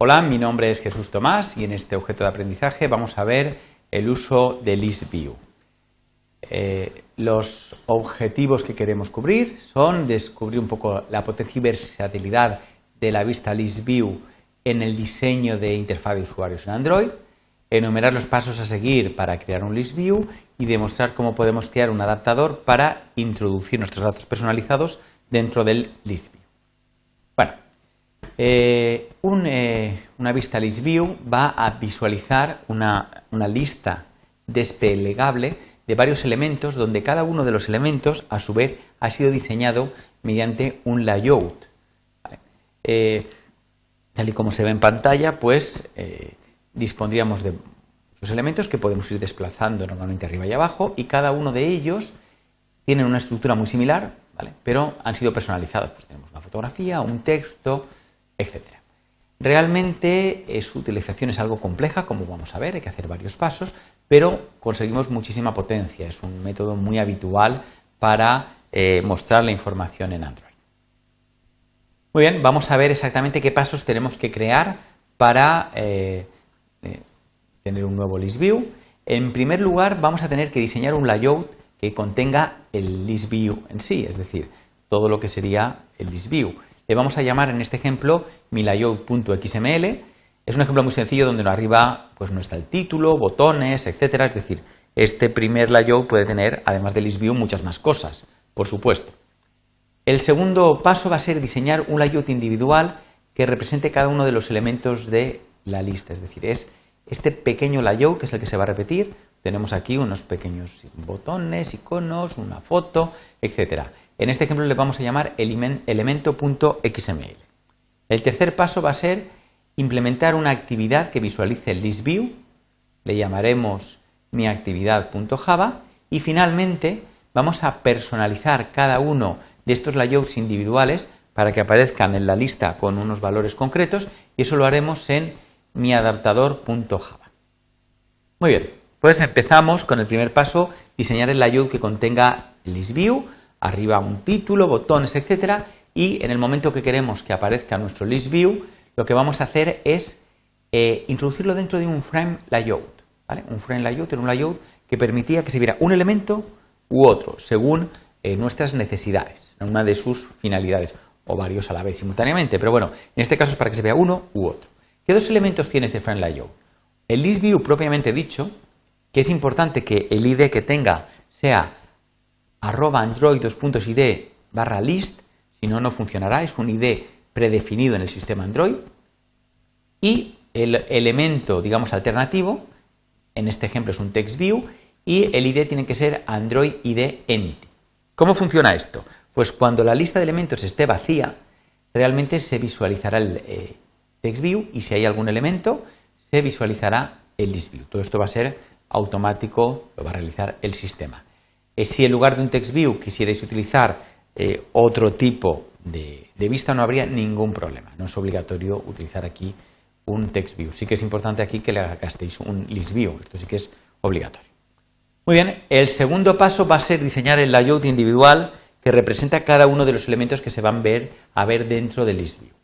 Hola, mi nombre es Jesús Tomás y en este objeto de aprendizaje vamos a ver el uso de ListView. Eh, los objetivos que queremos cubrir son descubrir un poco la potencia y versatilidad de la vista ListView en el diseño de interfaz de usuarios en Android, enumerar los pasos a seguir para crear un ListView y demostrar cómo podemos crear un adaptador para introducir nuestros datos personalizados dentro del ListView. Bueno, eh, eh, una vista list view va a visualizar una, lista desplegable de varios elementos donde cada uno de los elementos a su vez ha sido diseñado mediante un layout. Eh, tal y como se ve en pantalla, pues dispondríamos de los elementos que podemos ir desplazando normalmente arriba y abajo y cada uno de ellos tiene una estructura muy similar, pero han sido personalizados. Pues tenemos una fotografía, un texto, etc. Realmente eh, su utilización es algo compleja, como vamos a ver, hay que hacer varios pasos, pero conseguimos muchísima potencia. Es un método muy habitual para eh, mostrar la información en Android. Muy bien, vamos a ver exactamente qué pasos tenemos que crear para eh, tener un nuevo list view. En primer lugar, vamos a tener que diseñar un layout que contenga el list view en sí, es decir, todo lo que sería el list view le vamos a llamar en este ejemplo milayout.xml. Es un ejemplo muy sencillo donde arriba pues, no está el título, botones, etcétera. Es decir, este primer layout puede tener, además del ListView, muchas más cosas, por supuesto. El segundo paso va a ser diseñar un layout individual que represente cada uno de los elementos de la lista. Es decir, es este pequeño layout que es el que se va a repetir. Tenemos aquí unos pequeños botones, iconos, una foto, etcétera. En este ejemplo le vamos a llamar elemento.xml. El tercer paso va a ser implementar una actividad que visualice el ListView, le llamaremos miactividad.java y finalmente vamos a personalizar cada uno de estos layouts individuales para que aparezcan en la lista con unos valores concretos y eso lo haremos en miadaptador.java. Muy bien, pues empezamos con el primer paso, diseñar el layout que contenga el ListView arriba un título, botones, etcétera, y en el momento que queremos que aparezca nuestro list view, lo que vamos a hacer es eh, introducirlo dentro de un frame layout. Un frame layout era un layout que permitía que se viera un elemento u otro, según eh, nuestras necesidades, una de sus finalidades, o varios a la vez simultáneamente, pero bueno, en este caso es para que se vea uno u otro. ¿Qué dos elementos tiene este frame layout? El list view propiamente dicho, que es importante que el ID que tenga sea arroba android id barra list, si no, no funcionará, es un ID predefinido en el sistema Android. Y el elemento, digamos, alternativo, en este ejemplo es un text view, y el ID tiene que ser Android ID Entity. ¿Cómo funciona esto? Pues cuando la lista de elementos esté vacía, realmente se visualizará el eh, text view y si hay algún elemento, se visualizará el list view. Todo esto va a ser automático, lo va a realizar el sistema. Eh, si en lugar de un text view quisierais utilizar eh, otro tipo de, vista, no habría ningún problema. No es obligatorio utilizar aquí un text view. Sí que es importante aquí que le gastéis un list view. Esto sí que es obligatorio. Muy bien, el segundo paso va a ser diseñar el layout individual que representa cada uno de los elementos que se van a ver, a ver dentro del list view.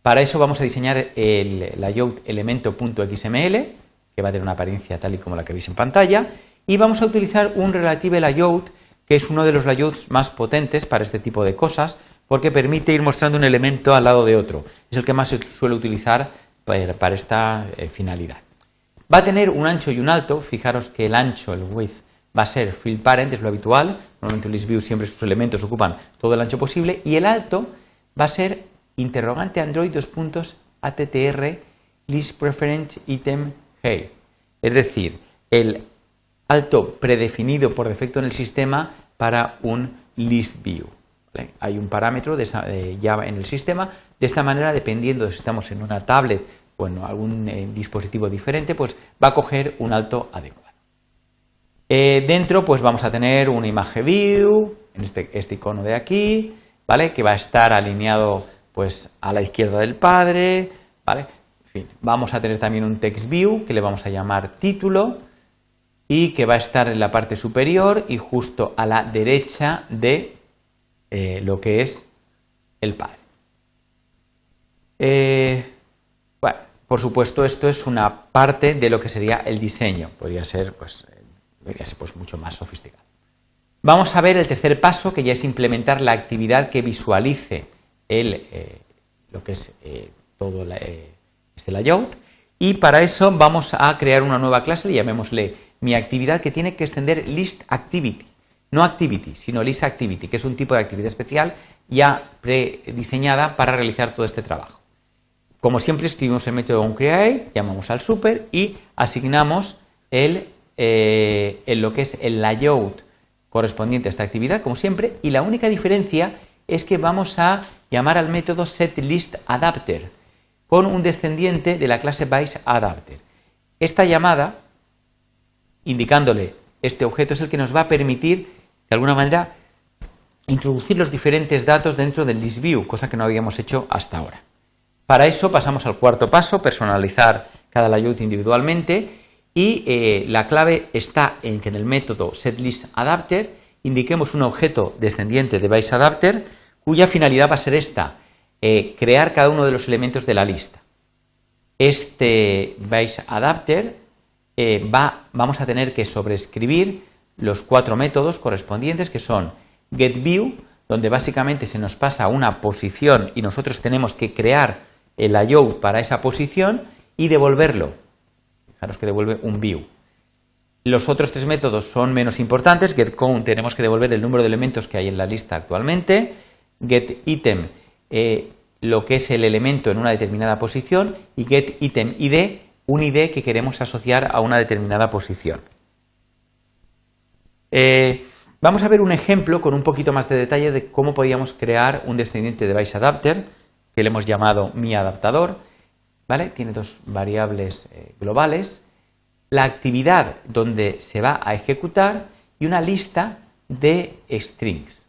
Para eso vamos a diseñar el layout elemento.xml, que va a tener una apariencia tal y como la que veis en pantalla, y vamos a utilizar un Relative Layout, que es uno de los layouts más potentes para este tipo de cosas, porque permite ir mostrando un elemento al lado de otro. Es el que más se suele utilizar para, esta eh, finalidad. Va a tener un ancho y un alto. Fijaros que el ancho, el width, va a ser fill parent, es lo habitual. Normalmente en ListView siempre sus elementos ocupan todo el ancho posible. Y el alto va a ser interrogante Android dos puntos attr list preference item hey. Es decir, el alto predefinido por defecto en el sistema para un list view. Hay un parámetro de Java en el sistema. De esta manera, dependiendo de si estamos en una tablet o en algún eh, dispositivo diferente, pues va a coger un alto adecuado. Eh, dentro, pues vamos a tener una imagen view, en este, este, icono de aquí, ¿vale? Que va a estar alineado pues a la izquierda del padre, ¿vale? vamos a tener también un text view que le vamos a llamar título y que va a estar en la parte superior y justo a la derecha de eh, lo que es el padre. Eh, bueno, por supuesto, esto es una parte de lo que sería el diseño. Podría ser, pues, podría ser pues, mucho más sofisticado. Vamos a ver el tercer paso, que ya es implementar la actividad que visualice el, eh, lo que es todo eh, este layout. Y para eso vamos a crear una nueva clase, llamémosle mi actividad, que tiene que extender list activity. No activity, sino list activity, que es un tipo de actividad especial ya prediseñada para realizar todo este trabajo. Como siempre escribimos el método onCreate, llamamos al super y asignamos el, eh, lo que es el layout correspondiente a esta actividad, como siempre, y la única diferencia es que vamos a llamar al método setListAdapter con un descendiente de la clase BiceAdapter. Esta llamada, indicándole este objeto, es el que nos va a permitir, de alguna manera, introducir los diferentes datos dentro del ListView, cosa que no habíamos hecho hasta ahora. Para eso pasamos al cuarto paso, personalizar cada layout individualmente y eh, la clave está en que en el método setListAdapter indiquemos un objeto descendiente de BiceAdapter cuya finalidad va a ser esta, eh, crear cada uno de los elementos de la lista. Este BiceAdapter eh, va, vamos a tener que sobreescribir los cuatro métodos correspondientes que son getView, donde básicamente se nos pasa una posición y nosotros tenemos que crear el layout para esa posición y devolverlo. Fijaros que devuelve un view. Los otros tres métodos son menos importantes. GetCount tenemos que devolver el número de elementos que hay en la lista actualmente. GetItem eh, lo que es el elemento en una determinada posición. Y GetItemID un ID que queremos asociar a una determinada posición. Eh, vamos a ver un ejemplo con un poquito más de detalle de cómo podíamos crear un descendiente de Device Adapter que le hemos llamado mi adaptador, ¿vale? Tiene dos variables eh, globales, la actividad donde se va a ejecutar y una lista de strings.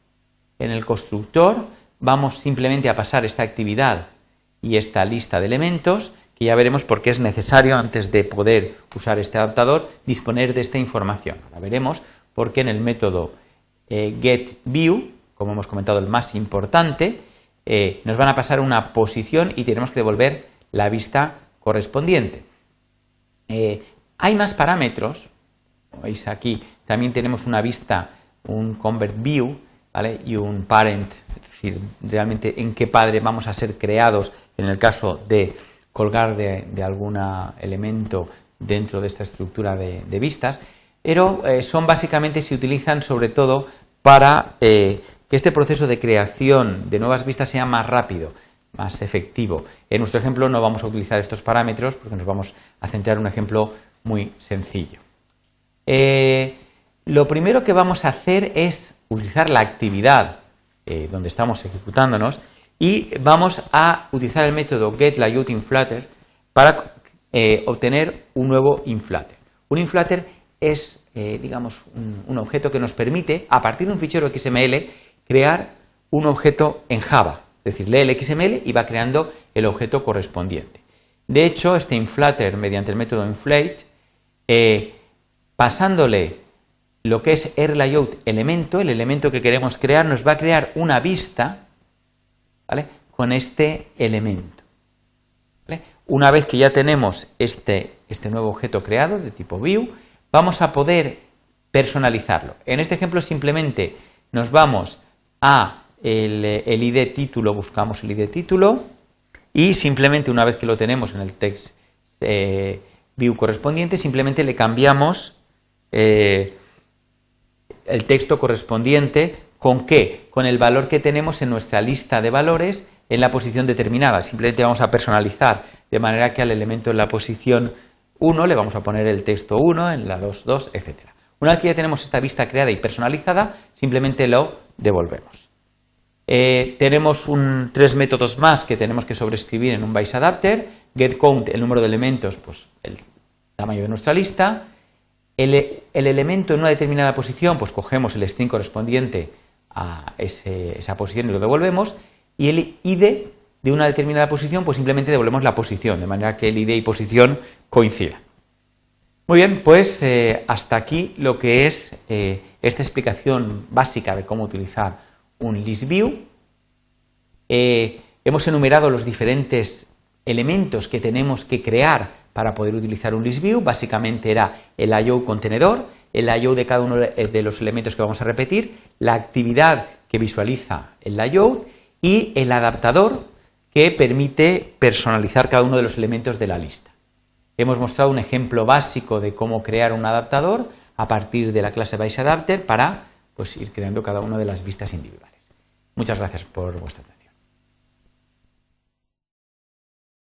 En el constructor vamos simplemente a pasar esta actividad y esta lista de elementos, que ya veremos por qué es necesario, antes de poder usar este adaptador, disponer de esta información. Ahora veremos por qué en el método eh, getView, como hemos comentado, el más importante, eh, nos van a pasar una posición y tenemos que devolver la vista correspondiente. Eh, hay más parámetros, veis aquí, también tenemos una vista, un convert view y un parent, es decir, realmente en qué padre vamos a ser creados en el caso de colgar de, algún elemento dentro de esta estructura de, vistas, pero eh, son básicamente, se utilizan sobre todo para que este proceso de creación de nuevas vistas sea más rápido, más efectivo. En nuestro ejemplo no vamos a utilizar estos parámetros porque nos vamos a centrar en un ejemplo muy sencillo. Eh, lo primero que vamos a hacer es utilizar la actividad eh, donde estamos ejecutándonos y vamos a utilizar el método getLayoutInFlutter para eh, obtener un nuevo inflater. Un inflater es, digamos, un objeto que nos permite, a partir de un fichero XML, crear un objeto en Java. Es decir, lee el XML y va creando el objeto correspondiente. De hecho, este inflater, mediante el método inflate, eh, pasándole lo que es layout elemento, el elemento que queremos crear, nos va a crear una vista con este elemento. Una vez que ya tenemos este, este nuevo objeto creado de tipo view, vamos a poder personalizarlo. En este ejemplo simplemente nos vamos a el, ID título, buscamos el ID título y simplemente una vez que lo tenemos en el text eh, view correspondiente, simplemente le cambiamos eh, el texto correspondiente con qué? Con el valor que tenemos en nuestra lista de valores en la posición determinada. Simplemente vamos a personalizar de manera que al elemento en la posición 1 le vamos a poner el texto 1, en la 2, 2, etc. Una vez que ya tenemos esta vista creada y personalizada, simplemente lo devolvemos. Eh, tenemos tres métodos más que tenemos que sobreescribir en un Vice Adapter. GetCount, el número de elementos, pues el tamaño de nuestra lista. El, elemento en una determinada posición, pues cogemos el string correspondiente a esa posición y lo devolvemos. Y el ID de una determinada posición, pues simplemente devolvemos la posición, de manera que el ID y posición coincidan. Muy bien, pues eh, hasta aquí lo que es eh, esta explicación básica de cómo utilizar un list view. Eh, hemos enumerado los diferentes elementos que tenemos que crear para poder utilizar un list view. Básicamente era el IO contenedor, el IO de cada uno de los elementos que vamos a repetir, la actividad que visualiza el layout y el adaptador que permite personalizar cada uno de los elementos de la lista. Hemos mostrado un ejemplo básico de cómo crear un adaptador a partir de la clase BaseAdapter para pues, ir creando cada una de las vistas individuales. Muchas gracias por vuestra atención.